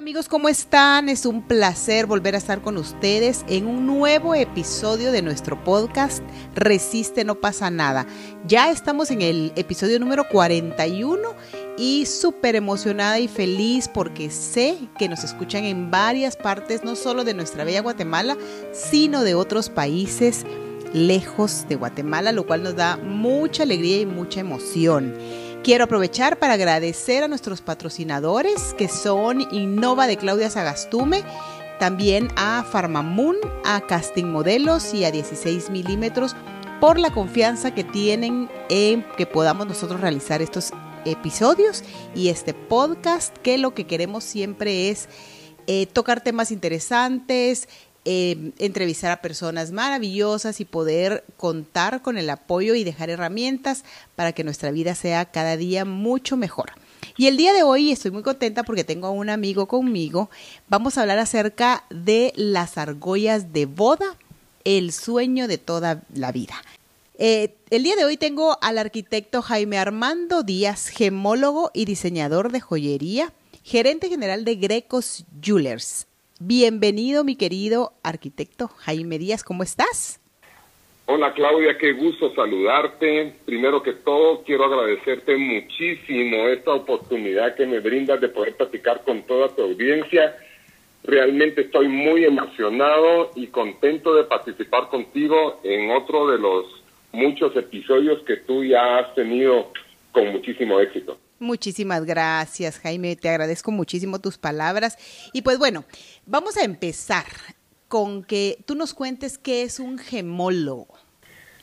amigos? ¿Cómo están? Es un placer volver a estar con ustedes en un nuevo episodio de nuestro podcast Resiste, no pasa nada. Ya estamos en el episodio número 41 y súper emocionada y feliz porque sé que nos escuchan en varias partes, no solo de nuestra bella Guatemala, sino de otros países lejos de Guatemala, lo cual nos da mucha alegría y mucha emoción. Quiero aprovechar para agradecer a nuestros patrocinadores que son Innova de Claudia Sagastume, también a Farmamoon, a Casting Modelos y a 16 milímetros por la confianza que tienen en que podamos nosotros realizar estos episodios y este podcast que lo que queremos siempre es eh, tocar temas interesantes, eh, entrevistar a personas maravillosas y poder contar con el apoyo y dejar herramientas para que nuestra vida sea cada día mucho mejor. Y el día de hoy estoy muy contenta porque tengo a un amigo conmigo. Vamos a hablar acerca de las argollas de boda, el sueño de toda la vida. Eh, el día de hoy tengo al arquitecto Jaime Armando Díaz, gemólogo y diseñador de joyería, gerente general de Grecos Jewelers. Bienvenido, mi querido arquitecto Jaime Díaz, ¿cómo estás? Hola Claudia, qué gusto saludarte. Primero que todo, quiero agradecerte muchísimo esta oportunidad que me brindas de poder platicar con toda tu audiencia. Realmente estoy muy emocionado y contento de participar contigo en otro de los muchos episodios que tú ya has tenido con muchísimo éxito. Muchísimas gracias, Jaime. Te agradezco muchísimo tus palabras. Y pues bueno, vamos a empezar con que tú nos cuentes qué es un gemólogo.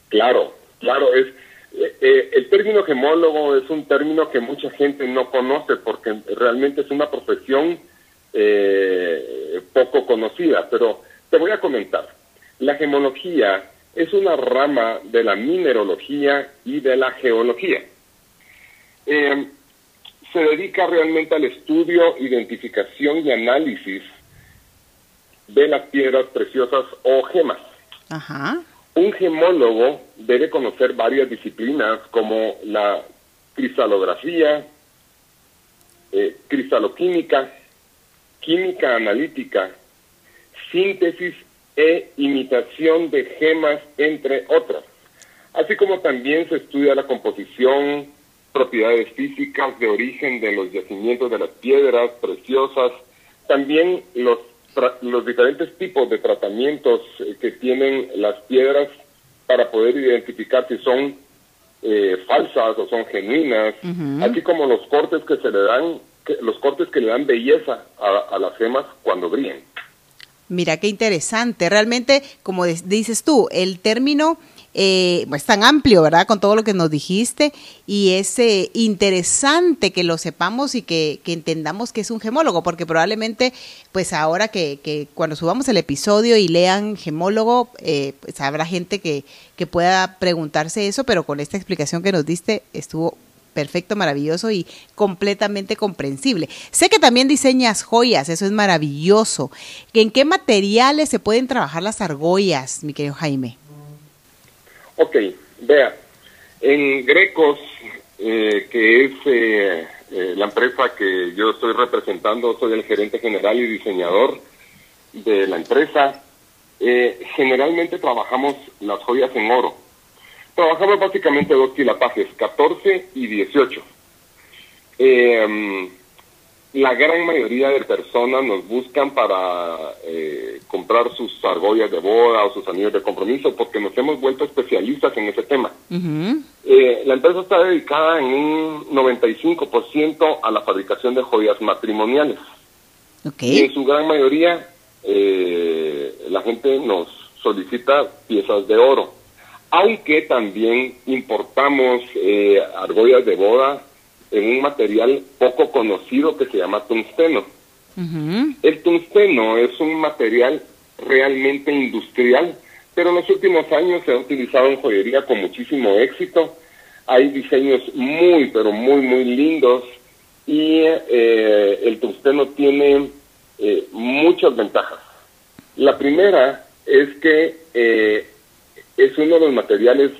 Claro, claro, es eh, eh, el término gemólogo es un término que mucha gente no conoce porque realmente es una profesión eh, poco conocida, pero te voy a comentar. La gemología es una rama de la minerología y de la geología se dedica realmente al estudio, identificación y análisis de las piedras preciosas o gemas. Un gemólogo debe conocer varias disciplinas como la cristalografía, eh, cristaloquímica, química analítica, síntesis e imitación de gemas, entre otras. Así como también se estudia la composición, propiedades físicas de origen de los yacimientos de las piedras preciosas, también los, los diferentes tipos de tratamientos eh, que tienen las piedras para poder identificar si son eh, falsas o son genuinas, así como los cortes que se le dan, los cortes que le dan belleza a, a las gemas cuando brillan. Mira qué interesante. Realmente, como dices tú, el término eh, es tan amplio, ¿verdad? Con todo lo que nos dijiste y es eh, interesante que lo sepamos y que, entendamos que es un gemólogo, porque probablemente, pues ahora que, que cuando subamos el episodio y lean gemólogo, eh, pues habrá gente que, que pueda preguntarse eso, pero con esta explicación que nos diste estuvo perfecto, maravilloso y completamente comprensible. Sé que también diseñas joyas, eso es maravilloso. ¿En qué materiales se pueden trabajar las argollas, mi querido Jaime? Ok, vea, en Grecos, eh, que es eh, eh, la empresa que yo estoy representando, soy el gerente general y diseñador de la empresa, generalmente trabajamos las joyas en oro. Trabajamos básicamente dos quilapajes, 14 y 18 la gran mayoría de personas nos buscan para eh, comprar sus argollas de boda o sus anillos de compromiso porque nos hemos vuelto especialistas en ese tema. Eh, la empresa está dedicada en un 95% a la fabricación de joyas matrimoniales. Y en su gran mayoría eh, la gente nos solicita piezas de oro. Aunque también importamos argollas de boda en un material poco conocido que se llama tungsteno. El tungsteno es un material realmente industrial, pero en los últimos años se ha utilizado en joyería con muchísimo éxito. Hay diseños muy, pero muy, muy lindos y eh, el tungsteno tiene eh, muchas ventajas. La primera es que eh, es uno de los materiales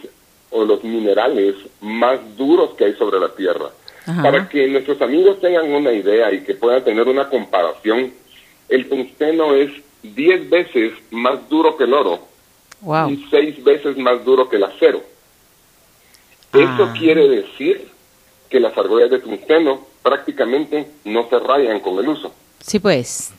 o los minerales más duros que hay sobre la Tierra. Para que nuestros amigos tengan una idea y que puedan tener una comparación, el tungsteno es 10 veces más duro que el oro y 6 veces más duro que el acero. Eso ah. quiere decir que las argollas de tungsteno prácticamente no se rayan con el uso. Sí, pues.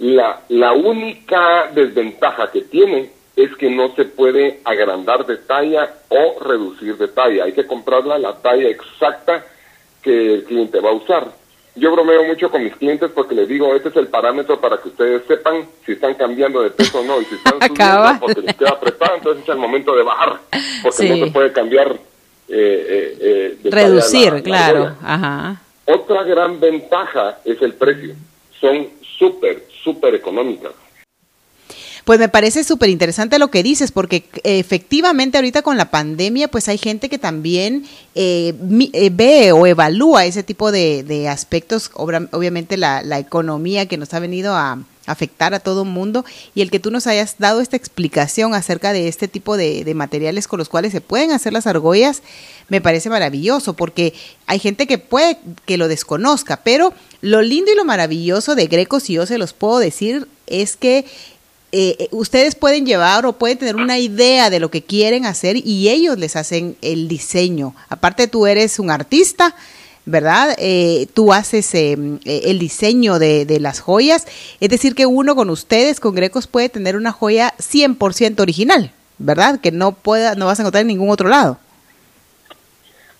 La, la única desventaja que tiene es que no se puede agrandar de talla o reducir de talla. Hay que comprarla la talla exacta que el cliente va a usar. Yo bromeo mucho con mis clientes porque les digo, este es el parámetro para que ustedes sepan si están cambiando de peso o no. Y si están subiendo porque les queda apretado, entonces es el momento de bajar. Porque no se puede cambiar eh, eh, eh Reducir, claro. Ajá. Otra gran ventaja es el precio. Son súper, súper económicas. Pues me parece súper interesante lo que dices, porque efectivamente ahorita con la pandemia, pues hay gente que también eh, eh, ve o evalúa ese tipo de, aspectos, obviamente la, economía que nos ha venido a afectar a todo el mundo y el que tú nos hayas dado esta explicación acerca de este tipo de, de materiales con los cuales se pueden hacer las argollas, me parece maravilloso, porque hay gente que puede que lo desconozca, pero lo lindo y lo maravilloso de Greco, si yo se los puedo decir, es que eh, eh, ustedes pueden llevar o pueden tener una idea de lo que quieren hacer y ellos les hacen el diseño. Aparte tú eres un artista, ¿verdad? Eh, tú haces el diseño de, de, las joyas. Es decir, que uno con ustedes, con Grecos, puede tener una joya 100% original, ¿verdad? Que no, pueda, no vas a encontrar en ningún otro lado.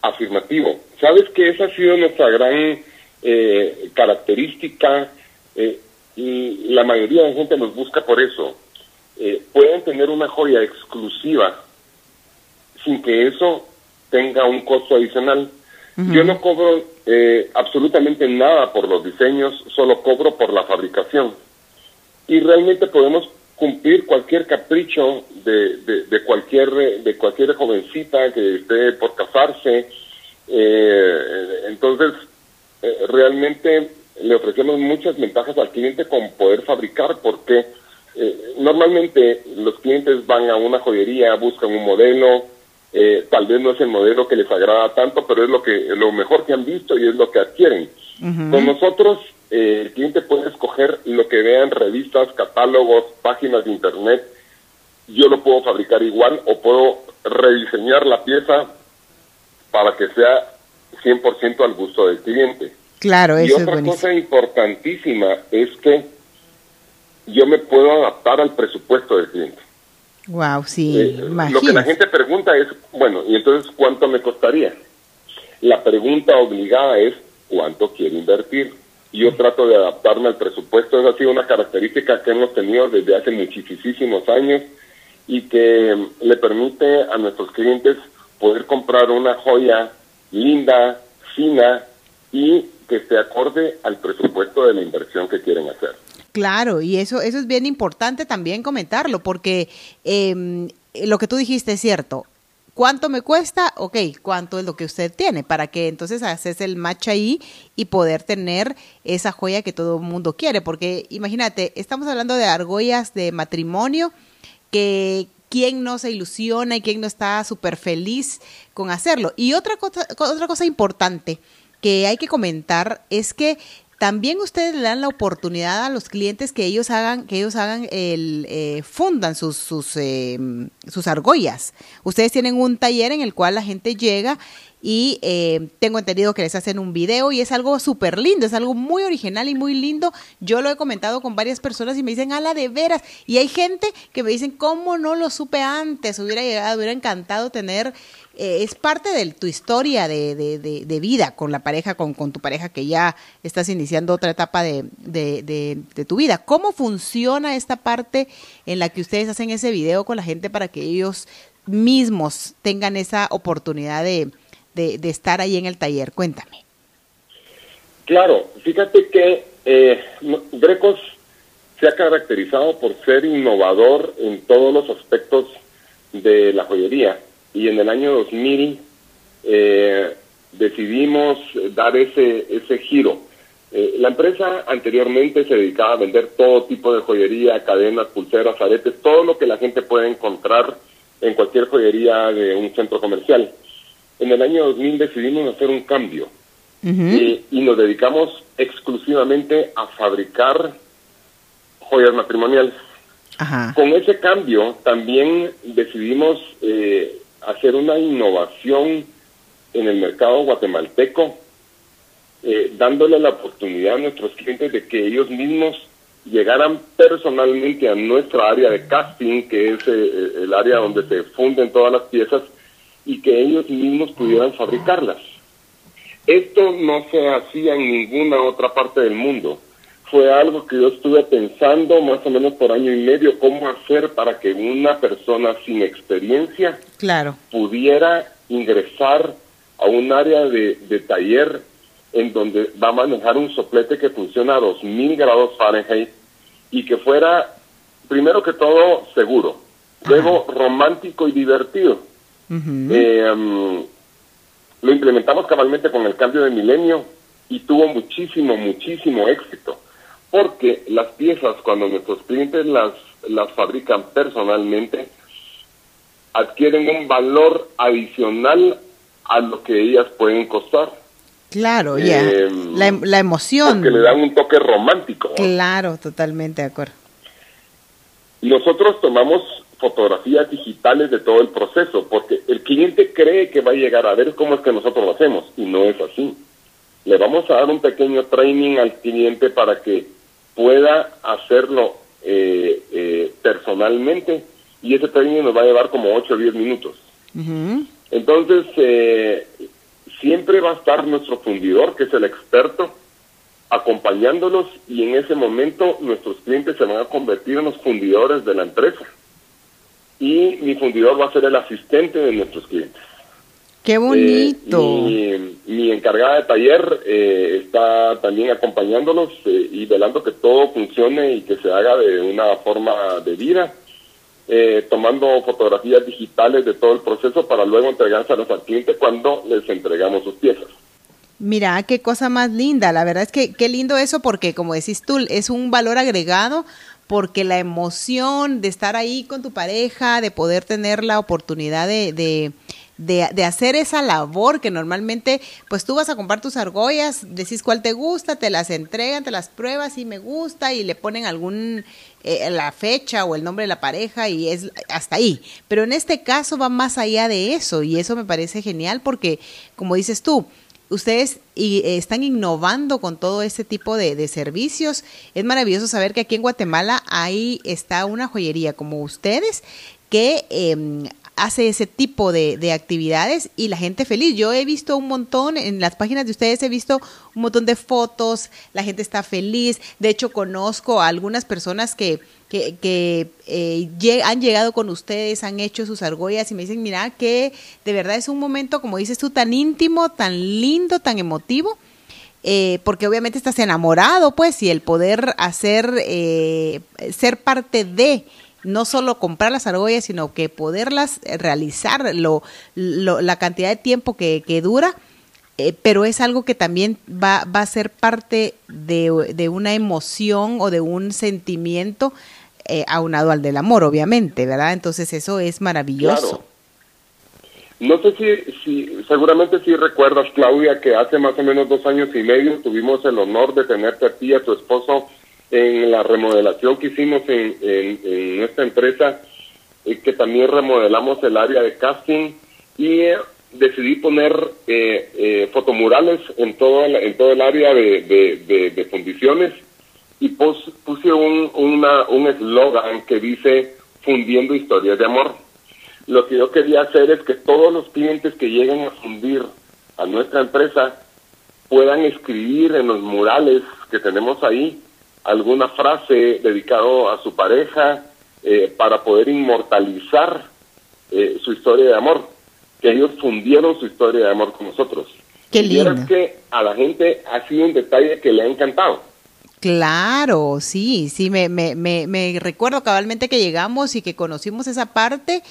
Afirmativo. Sabes que esa ha sido nuestra gran característica y la mayoría de gente nos busca por eso. Eh, pueden tener una joya exclusiva sin que eso tenga un costo adicional. Yo no cobro eh, absolutamente nada por los diseños, solo cobro por la fabricación. Y realmente podemos cumplir cualquier capricho de, de, cualquier de cualquier jovencita que esté por casarse. Eh, entonces, realmente le ofrecemos muchas ventajas al cliente con poder fabricar porque eh, normalmente los clientes van a una joyería, buscan un modelo, eh, tal vez no es el modelo que les agrada tanto, pero es lo que lo mejor que han visto y es lo que adquieren. Con nosotros eh, el cliente puede escoger lo que vean revistas, catálogos, páginas de internet. Yo lo puedo fabricar igual o puedo rediseñar la pieza para que sea 100% al gusto del cliente. Claro, eso y otra cosa importantísima es que yo me puedo adaptar al presupuesto del cliente. Wow, sí. Eh, lo que la gente pregunta es, bueno, ¿y entonces cuánto me costaría? La pregunta obligada es, ¿cuánto quiere invertir? Yo trato de adaptarme al presupuesto, esa ha sido una característica que hemos tenido desde hace muchísimos años y que le permite a nuestros clientes poder comprar una joya linda, fina y que esté acorde al presupuesto de la inversión que quieren hacer. Claro, y eso, eso es bien importante también comentarlo, porque em, lo que tú dijiste es cierto. ¿Cuánto me cuesta? Ok, ¿cuánto es lo que usted tiene? Para que entonces haces el match ahí y poder tener esa joya que todo el mundo quiere. Porque imagínate, estamos hablando de argollas de matrimonio que quién no se ilusiona y quién no está súper feliz con hacerlo. Y otra cosa, otra cosa importante, que hay que comentar es que también ustedes le dan la oportunidad a los clientes que ellos hagan, que ellos hagan el, eh, fundan sus, sus, eh, sus argollas. Ustedes tienen un taller en el cual la gente llega y eh, tengo entendido que les hacen un video y es algo súper lindo, es algo muy original y muy lindo. Yo lo he comentado con varias personas y me dicen, ala, de veras. Y hay gente que me dicen, ¿cómo no lo supe antes? Hubiera llegado, hubiera encantado tener eh, es parte de tu historia de, de, de, vida con la pareja, con, tu pareja que ya estás iniciando otra etapa de, de, tu vida. ¿Cómo funciona esta parte en la que ustedes hacen ese video con la gente para que ellos mismos tengan esa oportunidad de, estar ahí en el taller? Cuéntame. Claro, fíjate que eh, Grecos se ha caracterizado por ser innovador en todos los aspectos de la joyería y en el año 2000 eh, decidimos dar ese, ese giro. Eh, la empresa anteriormente se dedicaba a vender todo tipo de joyería, cadenas, pulseras, aretes, todo lo que la gente puede encontrar en cualquier joyería de un centro comercial. En el año 2000 decidimos hacer un cambio y, nos dedicamos exclusivamente a fabricar joyas matrimoniales. Con ese cambio también decidimos eh, hacer una innovación en el mercado guatemalteco, eh, dándole la oportunidad a nuestros clientes de que ellos mismos llegaran personalmente a nuestra área de casting, que es eh, el área donde se funden todas las piezas, y que ellos mismos pudieran fabricarlas. Esto no se hacía en ninguna otra parte del mundo. Fue algo que yo estuve pensando más o menos por año y medio, cómo hacer para que una persona sin experiencia claro. pudiera ingresar a un área de, de taller en donde va a manejar un soplete que funciona a 2000 grados Fahrenheit y que fuera, primero que todo, seguro, luego romántico y divertido. eh, lo implementamos cabalmente con el cambio de milenio y tuvo muchísimo, muchísimo éxito. Porque las piezas, cuando nuestros clientes las, las fabrican personalmente, adquieren un valor adicional a lo que ellas pueden costar. Claro, ya. Em, la, la, emoción. Que le dan un toque romántico. Claro, totalmente de acuerdo. Nosotros tomamos fotografías digitales de todo el proceso, porque el cliente cree que va a llegar a ver cómo es que nosotros lo hacemos, y no es así. Le vamos a dar un pequeño training al cliente para que pueda hacerlo eh, eh, personalmente, y ese training nos va a llevar como 8 o 10 minutos. Entonces, eh, siempre va a estar nuestro fundidor, que es el experto, acompañándolos y en ese momento nuestros clientes se van a convertir en los fundidores de la empresa y mi fundidor va a ser el asistente de nuestros clientes. ¡Qué bonito! Eh, mi, encargada de taller eh, está también acompañándolos eh, y velando que todo funcione y que se haga de una forma de vida, tomando fotografías digitales de todo el proceso para luego entregárselas al cliente cuando les entregamos sus piezas. Mira, qué cosa más linda. La verdad es que qué lindo eso porque, como decís tú, es un valor agregado porque la emoción de estar ahí con tu pareja, de poder tener la oportunidad de, de, de, hacer esa labor que normalmente, pues tú vas a comprar tus argollas, decís cuál te gusta, te las entregan, te las pruebas y me gusta y le ponen algún, eh, la fecha o el nombre de la pareja y es hasta ahí. Pero en este caso va más allá de eso y eso me parece genial porque, como dices tú, ustedes y, eh, están innovando con todo este tipo de, servicios. Es maravilloso saber que aquí en Guatemala ahí está una joyería como ustedes que em, hace ese tipo de, actividades y la gente feliz. Yo he visto un montón, en las páginas de ustedes he visto un montón de fotos, la gente está feliz. De hecho, conozco a algunas personas que, que, que eh, han llegado con ustedes, han hecho sus argollas y me dicen, mira, que de verdad es un momento, como dices tú, tan íntimo, tan lindo, tan emotivo. Eh, porque obviamente estás enamorado, pues, y el poder hacer, eh, ser parte de no solo comprar las argollas, sino que poderlas realizar lo, la cantidad de tiempo que, dura, eh, pero es algo que también va, va a ser parte de, una emoción o de un sentimiento eh, aunado al del amor, obviamente, ¿verdad? Entonces eso es maravilloso. No sé si, si, seguramente si recuerdas, Claudia, que hace más o menos dos años y medio tuvimos el honor de tenerte a ti a tu esposo en la remodelación que hicimos en, en, nuestra empresa, eh, que también remodelamos el área de casting y eh, decidí poner eh, eh, fotomurales en todo, el, en todo el área de, de, fundiciones y puse un un eslogan que dice fundiendo historias de amor. Lo que yo quería hacer es que todos los clientes que lleguen a fundir a nuestra empresa puedan escribir en los murales que tenemos ahí alguna frase dedicado a su pareja eh, para poder inmortalizar eh, su historia de amor, que ellos fundieron su historia de amor con nosotros. Qué lindo. que a la gente ha sido un detalle que le ha encantado. Claro, sí, sí, me, me, me, me recuerdo cabalmente que llegamos y que conocimos esa parte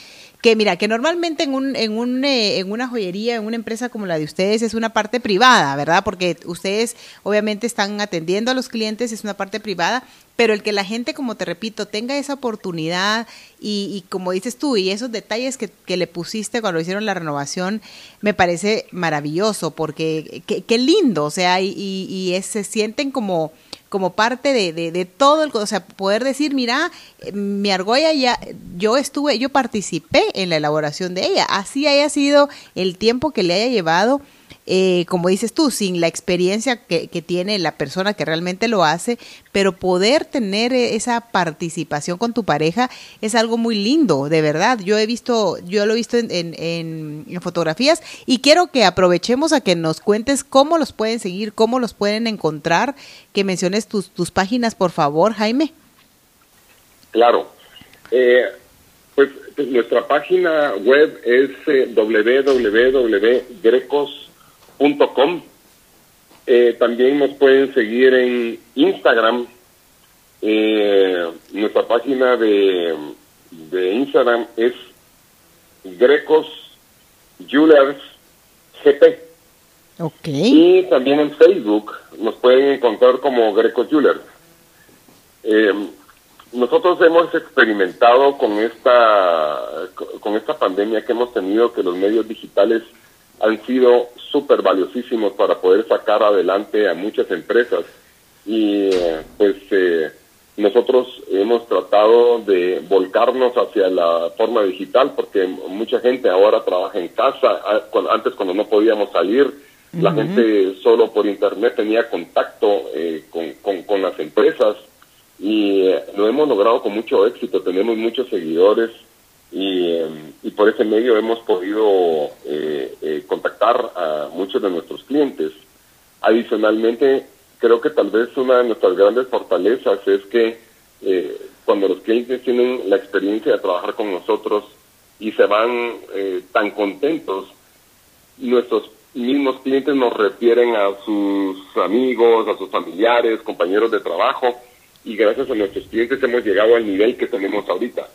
que mira, que normalmente en, un, en, un, eh, en una joyería, en una empresa como la de ustedes, es una parte privada, ¿verdad? Porque ustedes obviamente están atendiendo a los clientes, es una parte privada, pero el que la gente, como te repito, tenga esa oportunidad y, como dices tú, y esos detalles que, que, le pusiste cuando hicieron la renovación, me parece maravilloso, porque qué lindo, o sea, y, y, se sienten como como parte de, de, de, todo el, o sea, poder decir, mira, mi argolla ya, yo estuve, yo participé en la elaboración de ella, así haya sido el tiempo que le haya llevado, eh, como dices tú, sin la experiencia que, tiene la persona que realmente lo hace, pero poder tener e, esa participación con tu pareja es algo muy lindo, de verdad. Yo he visto, yo lo he visto en, en, en fotografías y quiero que aprovechemos a que nos cuentes cómo los pueden seguir, cómo los pueden encontrar, que menciones tus, tus páginas, por favor, Jaime. Claro. Eh, pues nuestra página web es eh, www.grecos Com. Eh, también nos pueden seguir en Instagram. Eh, nuestra página de, de Instagram es Grecos Jewelers GP. Y también en Facebook nos pueden encontrar como Grecos Jewelers. Eh, nosotros hemos experimentado con esta con esta pandemia que hemos tenido que los medios digitales han sido súper valiosísimos para poder sacar adelante a muchas empresas. Y eh, pues eh, nosotros hemos tratado de volcarnos hacia la forma digital porque mucha gente ahora trabaja en casa, antes cuando no podíamos salir, la gente solo por internet tenía contacto eh, con, con, con, las empresas. Y lo hemos logrado con mucho éxito, tenemos muchos seguidores y, em, y por ese medio hemos podido eh, eh, contactar a muchos de nuestros clientes. Adicionalmente, creo que tal vez una de nuestras grandes fortalezas es que eh, cuando los clientes tienen la experiencia de trabajar con nosotros y se van tan contentos, nuestros mismos clientes nos refieren a sus amigos, a sus familiares, compañeros de trabajo, y gracias a nuestros clientes hemos llegado al nivel que tenemos ahorita.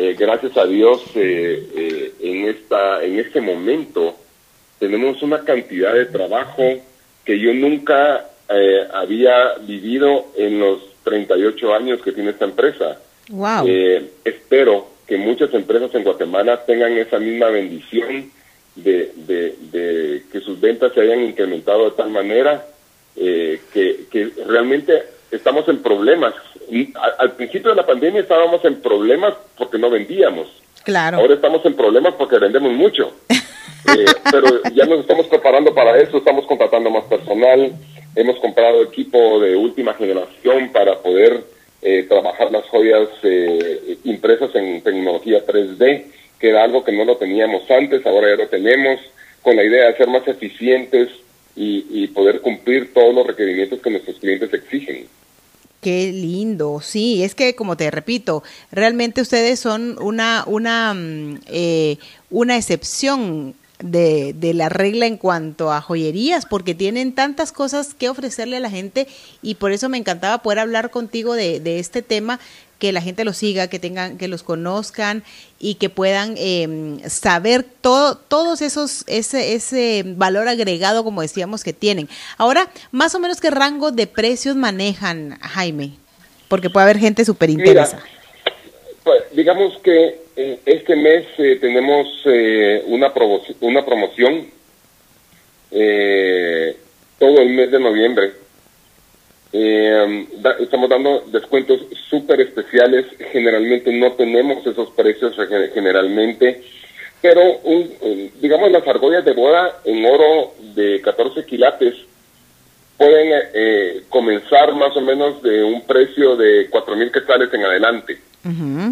Eh, gracias a Dios, eh, eh, en, esta, en este momento tenemos una cantidad de trabajo que yo nunca había vivido en los 38 años que tiene esta empresa. Wow. espero que muchas empresas en Guatemala tengan esa misma bendición de, de, que sus ventas se hayan incrementado de tal manera que, que realmente estamos en problemas al principio de la pandemia estábamos en problemas porque no vendíamos. Claro. Ahora estamos en problemas porque vendemos mucho. Eh, pero ya nos estamos preparando para eso, estamos contratando más personal, hemos comprado equipo de última generación para poder eh, trabajar las joyas eh, impresas en tecnología 3D, que era algo que no lo teníamos antes, ahora ya lo tenemos, con la idea de ser más eficientes y, y poder cumplir todos los requerimientos que nuestros clientes exigen. Qué lindo, sí, es que como te repito, realmente ustedes son una, una, mm, eh, una excepción de, de, la regla en cuanto a joyerías, porque tienen tantas cosas que ofrecerle a la gente y por eso me encantaba poder hablar contigo de, de este tema que la gente los siga, que tengan, que los conozcan y que puedan eh, saber todo, todos esos, ese, ese valor agregado, como decíamos, que tienen. Ahora, más o menos qué rango de precios manejan, Jaime, porque puede haber gente súper interesada. Pues, digamos que eh, este mes eh, tenemos eh, una, una promoción todo el mes de noviembre eh, estamos dando descuentos súper especiales. Generalmente no tenemos esos precios generalmente, pero un, digamos las argollas de boda en oro de 14 quilates pueden eh, comenzar más o menos de un precio de 4 mil quetzales en adelante.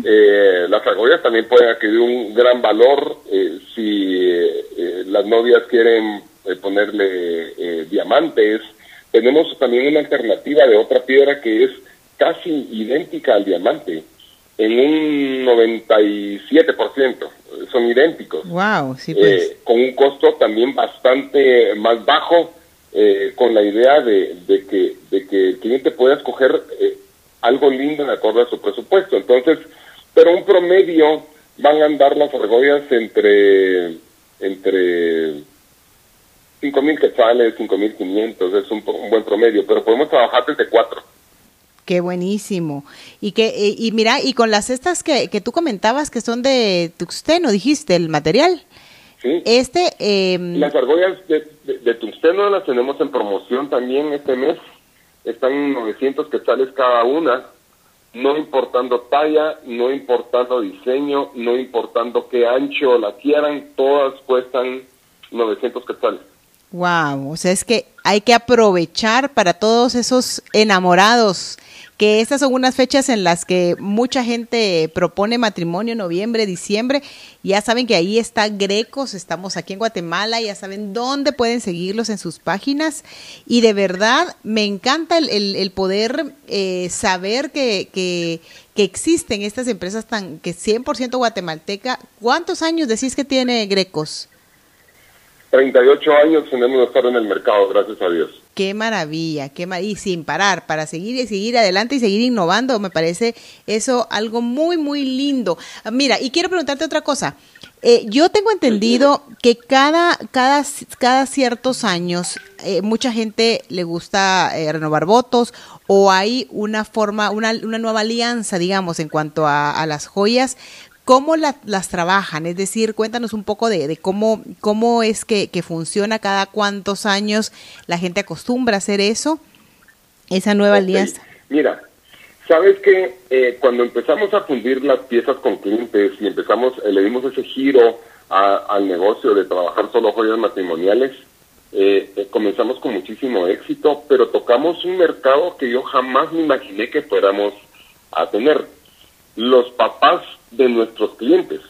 eh, las argollas también pueden adquirir un gran valor eh, si eh, las novias quieren ponerle diamantes tenemos también una alternativa de otra piedra que es casi idéntica al diamante, en un 97%, son idénticos. Wow, sí, eh, pues. con un costo también bastante más bajo, eh, con la idea de, que, de que el cliente pueda escoger eh, algo lindo de acuerdo a su presupuesto. Entonces, pero un promedio van a andar las argollas entre entre 5.000 quetzales, 5.500, es un, un buen promedio, pero podemos trabajar desde 4. Qué buenísimo. Y que eh, y, mira, y con las estas que, que tú comentabas que son de tuxteno, dijiste, el material. Sí. Este em, Las argollas de, de, de tungsteno las tenemos en promoción también este mes. Están 900 quetzales cada una, no importando talla, no importando diseño, no importando qué ancho la quieran, todas cuestan 900 quetzales. Wow, o sea, es que hay que aprovechar para todos esos enamorados, que estas son unas fechas en las que mucha gente propone matrimonio, noviembre, diciembre. Ya saben que ahí está Grecos, estamos aquí en Guatemala, ya saben dónde pueden seguirlos en sus páginas. Y de verdad, me encanta el, el, poder eh, saber que, que, que existen estas empresas tan que 100% guatemalteca. ¿Cuántos años decís que tiene Grecos? 38 años tenemos estar en el mercado, gracias a Dios. Qué maravilla, qué mar y sin parar, para seguir y seguir adelante y seguir innovando, me parece eso algo muy, muy lindo. Mira, y quiero preguntarte otra cosa. Eh, yo tengo entendido que cada, cada, cada ciertos años eh, mucha gente le gusta eh, renovar votos o hay una forma, una, una nueva alianza, digamos, en cuanto a, a las joyas ¿Cómo la, las trabajan? Es decir, cuéntanos un poco de, de cómo, cómo es que, que, funciona cada cuántos años la gente acostumbra a hacer eso, esa nueva okay. alianza. Mira, sabes que eh, cuando empezamos a fundir las piezas con clientes y empezamos, eh, le dimos ese giro a, al negocio de trabajar solo joyas matrimoniales, eh, eh, comenzamos con muchísimo éxito, pero tocamos un mercado que yo jamás me imaginé que fuéramos a tener. Los papás de nuestros clientes.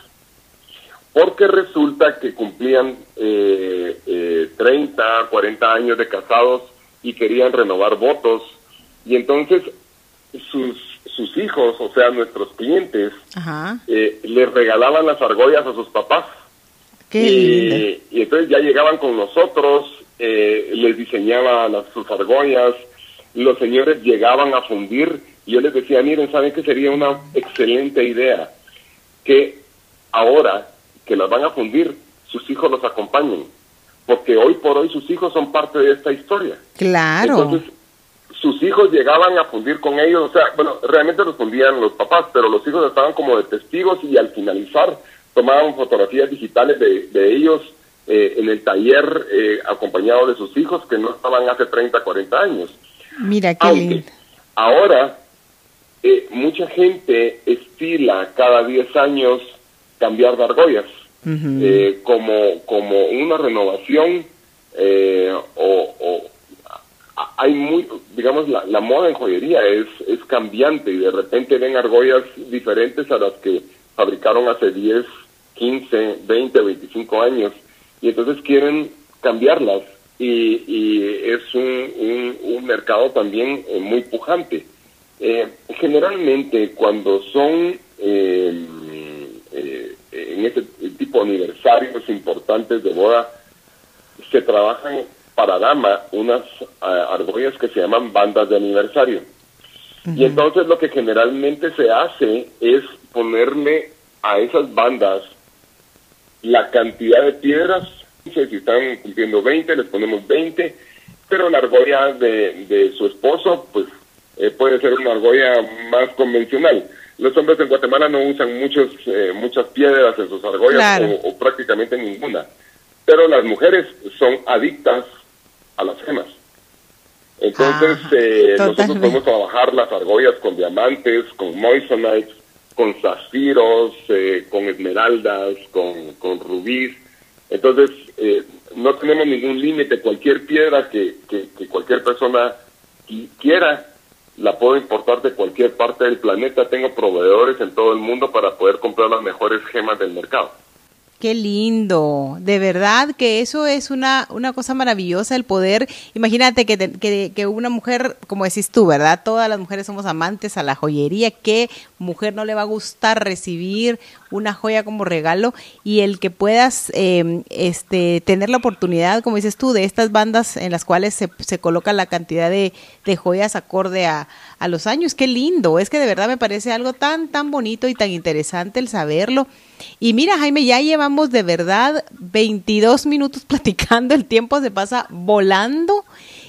Porque resulta que cumplían eh, eh, 30, 40 años de casados y querían renovar votos. Y entonces sus, sus hijos, o sea, nuestros clientes, eh, les regalaban las argollas a sus papás. Qué y, y, entonces ya llegaban con nosotros, eh, les diseñaban las, sus argollas, los señores llegaban a fundir y yo les decía, miren, ¿saben que sería una excelente idea? que ahora que las van a fundir, sus hijos los acompañen, porque hoy por hoy sus hijos son parte de esta historia. Claro. Entonces, sus hijos llegaban a fundir con ellos, o sea, bueno, realmente los fundían los papás, pero los hijos estaban como de testigos y al finalizar tomaban fotografías digitales de, de ellos eh, en el taller eh, acompañados de sus hijos que no estaban hace 30, 40 años. Mira qué Aunque lindo. ahora eh, mucha gente estila cada 10 años cambiar de argollas uh -huh. eh, como, como una renovación eh, o, o, hay muy, digamos, la, la, moda en joyería es, es cambiante y de repente ven argollas diferentes a las que fabricaron hace 10, 15, 20, 25 años y entonces quieren cambiarlas y, y es un, un, un mercado también eh, muy pujante. Eh, generalmente cuando son eh, eh, en este tipo de aniversarios importantes de boda, se trabajan para dama unas uh, argollas que se llaman bandas de aniversario. Uh -huh. Y entonces lo que generalmente se hace es ponerle a esas bandas la cantidad de piedras, si están cumpliendo 20, les ponemos 20, pero la argolla de, de su esposo, pues eh, puede ser una argolla más convencional. Los hombres en Guatemala no usan muchos, eh, muchas piedras en sus argollas claro. o, o, prácticamente ninguna. Pero las mujeres son adictas a las gemas. Entonces, ah, eh, nosotros podemos trabajar las argollas con diamantes, con moissanite, con zafiros, eh, con esmeraldas, con, con rubíes. Entonces, eh, no tenemos ningún límite. Cualquier piedra que, que, que cualquier persona quiera la puedo importar de cualquier parte del planeta. Tengo proveedores en todo el mundo para poder comprar las mejores gemas del mercado. Qué lindo, de verdad que eso es una, una cosa maravillosa, el poder, imagínate que, que, una mujer, como decís tú, ¿verdad? Todas las mujeres somos amantes a la joyería, ¿qué mujer no le va a gustar recibir una joya como regalo? Y el que puedas eh, este, tener la oportunidad, como dices tú, de estas bandas en las cuales se, se coloca la cantidad de, de joyas acorde a, a los años, qué lindo, es que de verdad me parece algo tan, tan bonito y tan interesante el saberlo Y mira, Jaime, ya llevamos de verdad 22 minutos platicando, el tiempo se pasa volando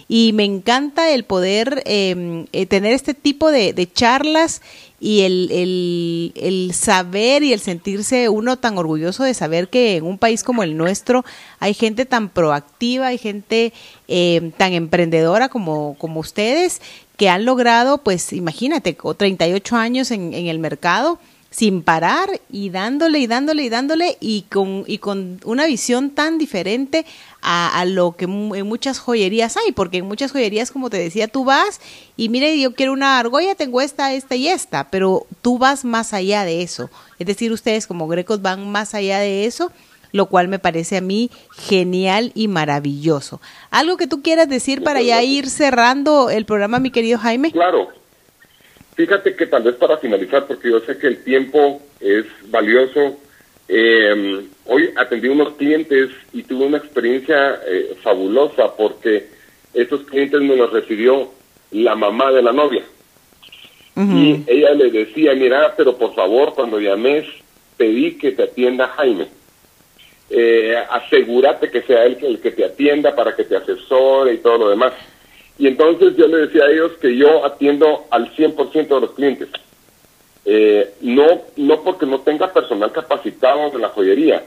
y me encanta el poder em, eh, tener este tipo de, charlas y el, el, el, saber y el sentirse uno tan orgulloso de saber que en un país como el nuestro hay gente tan proactiva, hay gente eh, tan emprendedora como, como ustedes que han logrado, pues imagínate, 38 años en el mercado sin parar y dándole y dándole y dándole y con, y con una visión tan diferente a, lo que en muchas joyerías hay, porque en muchas joyerías, como te decía, tú vas y mire, yo quiero una argolla, tengo esta, esta y esta, pero tú vas más allá de eso. Es decir, ustedes como grecos van más allá de eso, lo cual me parece a mí genial y maravilloso. ¿Algo que tú quieras decir para ya ir cerrando el programa, mi querido Jaime? Claro, Fíjate que tal vez para finalizar, porque yo sé que el tiempo es valioso, eh, hoy atendí unos clientes y tuve una experiencia eh, fabulosa porque estos clientes me los recibió la mamá de la novia. Y ella le decía, mira, pero por favor, cuando llames, pedí que te atienda Jaime. Eh, asegúrate que sea él el que te atienda para que te asesore y todo lo demás. Y entonces yo le decía a ellos que yo atiendo al 100% de los clientes. Eh, no, no porque no tenga personal capacitado de la joyería,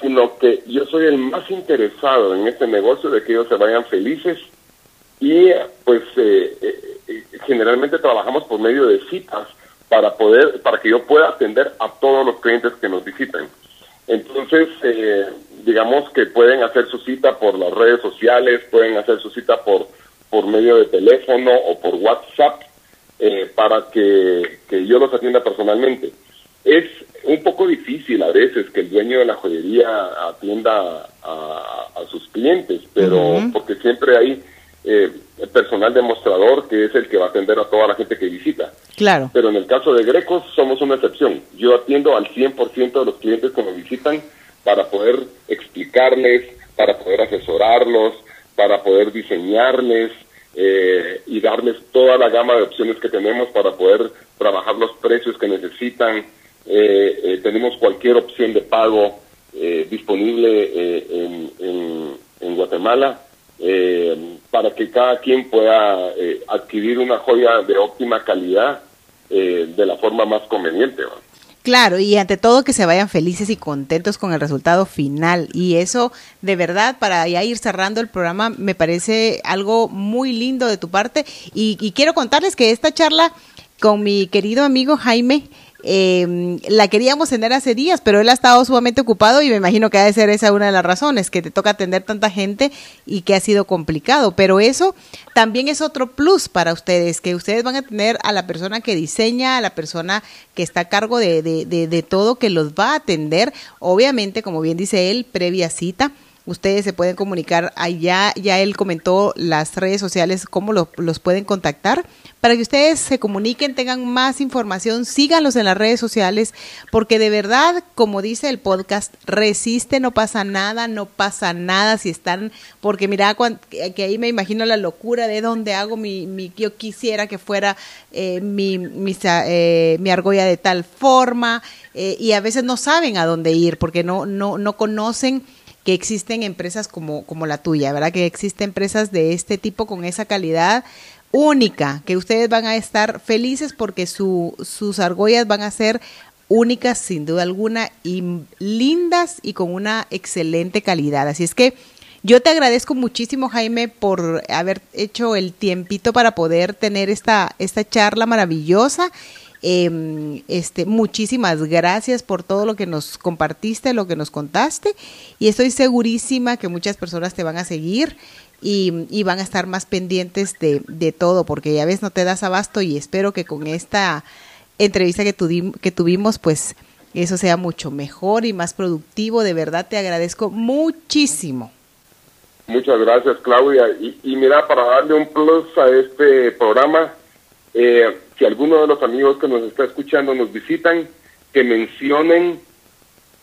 sino que yo soy el más interesado en este negocio de que ellos se vayan felices y pues eh, eh, generalmente trabajamos por medio de citas para poder para que yo pueda atender a todos los clientes que nos visiten. Entonces, digamos que pueden hacer su cita por las redes sociales, pueden hacer su cita por por medio de teléfono o por WhatsApp eh, para que, yo los atienda personalmente. Es un poco difícil a veces que el dueño de la joyería atienda a, sus clientes, pero porque siempre hay eh, personal demostrador que es el que va a atender a toda la gente que visita. Claro. Pero en el caso de Grecos somos una excepción. Yo atiendo al 100% de los clientes que me visitan para poder explicarles, para poder asesorarlos, para poder diseñarles eh, y darles toda la gama de opciones que tenemos para poder trabajar los precios que necesitan. Eh, eh, tenemos cualquier opción de pago disponible en, en, Guatemala para que cada quien pueda adquirir una joya de óptima calidad de la forma más conveniente. Claro, y ante todo que se vayan felices y contentos con el resultado final. Y eso, de verdad, para ya ir cerrando el programa, me parece algo muy lindo de tu parte. Y, y quiero contarles que esta charla con mi querido amigo Jaime eh, la queríamos tener hace días, pero él ha estado sumamente ocupado y me imagino que ha de ser esa una de las razones, que te toca atender tanta gente y que ha sido complicado. Pero eso también es otro plus para ustedes, que ustedes van a tener a la persona que diseña, a la persona que está a cargo de, de, de, todo, que los va a atender, obviamente, como bien dice él, previa cita ustedes se pueden comunicar allá, ya él comentó las redes sociales, cómo los pueden contactar, para que ustedes se comuniquen, tengan más información, síganlos en las redes sociales, porque de verdad, como dice el podcast, resiste, no pasa nada, no pasa nada si están, porque mira, que ahí me imagino la locura de dónde hago mi, mi yo quisiera que fuera eh, mi, mi, eh, mi, argolla de tal forma, eh, y a veces no saben a dónde ir, porque no, no, no conocen que existen empresas como, como la tuya, ¿verdad? Que existen empresas de este tipo con esa calidad única, que ustedes van a estar felices porque su, sus argollas van a ser únicas sin duda alguna y lindas y con una excelente calidad. Así es que yo te agradezco muchísimo, Jaime, por haber hecho el tiempito para poder tener esta, esta charla maravillosa. Em, este, muchísimas gracias por todo lo que nos compartiste, lo que nos contaste y estoy segurísima que muchas personas te van a seguir y, van a estar más pendientes de, de, todo, porque ya ves, no te das abasto y espero que con esta entrevista que, que tuvimos, pues eso sea mucho mejor y más productivo. De verdad te agradezco muchísimo. Muchas gracias, Claudia. Y, mira, para darle un plus a este programa, eh, si alguno de los amigos que nos está escuchando nos visitan, que mencionen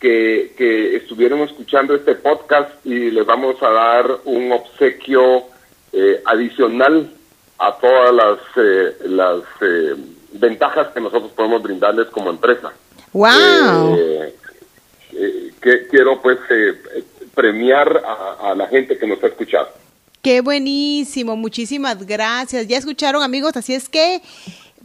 que, que estuvieron escuchando este podcast y les vamos a dar un obsequio eh, adicional a todas las, eh, las eh, ventajas que nosotros podemos brindarles como empresa. ¡Wow! que quiero pues premiar a, a la gente que nos ha escuchado. Qué buenísimo, muchísimas gracias. Ya escucharon amigos, así es que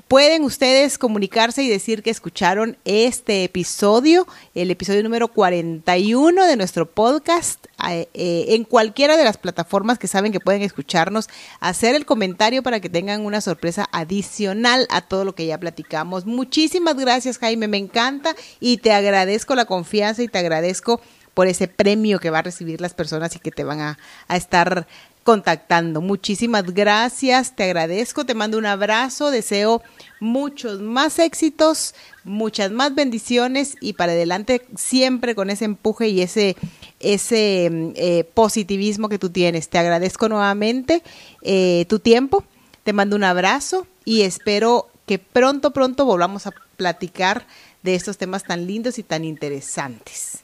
Pueden ustedes comunicarse y decir que escucharon este episodio, el episodio número 41 de nuestro podcast, eh, eh, en cualquiera de las plataformas que saben que pueden escucharnos, hacer el comentario para que tengan una sorpresa adicional a todo lo que ya platicamos. Muchísimas gracias Jaime, me encanta y te agradezco la confianza y te agradezco por ese premio que va a recibir las personas y que te van a, a estar contactando. Muchísimas gracias, te agradezco, te mando un abrazo, deseo muchos más éxitos, muchas más bendiciones y para adelante siempre con ese empuje y ese, ese eh, positivismo que tú tienes. Te agradezco nuevamente eh, tu tiempo, te mando un abrazo y espero que pronto, pronto volvamos a platicar de estos temas tan lindos y tan interesantes.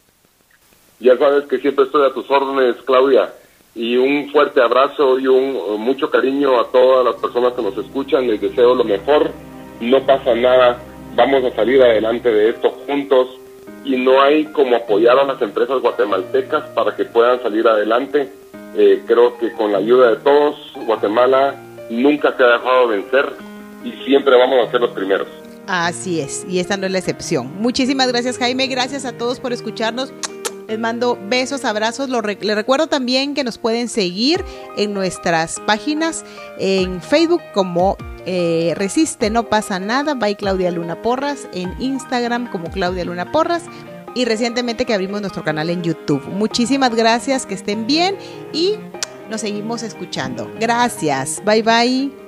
Ya sabes que siempre estoy a tus órdenes, Claudia y un fuerte abrazo y un uh, mucho cariño a todas las personas que nos escuchan. Les deseo lo mejor. No pasa nada. Vamos a salir adelante de esto juntos y no hay como apoyar a las empresas guatemaltecas para que puedan salir adelante. Eh, creo que con la ayuda de todos, Guatemala nunca se ha dejado vencer y siempre vamos a ser los primeros. Así es, y esta no es la excepción. Muchísimas gracias Jaime, gracias a todos por escucharnos. Les mando besos, abrazos. les recuerdo también que nos pueden seguir en nuestras páginas en Facebook como eh, Resiste, no pasa nada, by Claudia Luna Porras, en Instagram como Claudia Luna Porras y recientemente que abrimos nuestro canal en YouTube. Muchísimas gracias, que estén bien y nos seguimos escuchando. Gracias, bye bye.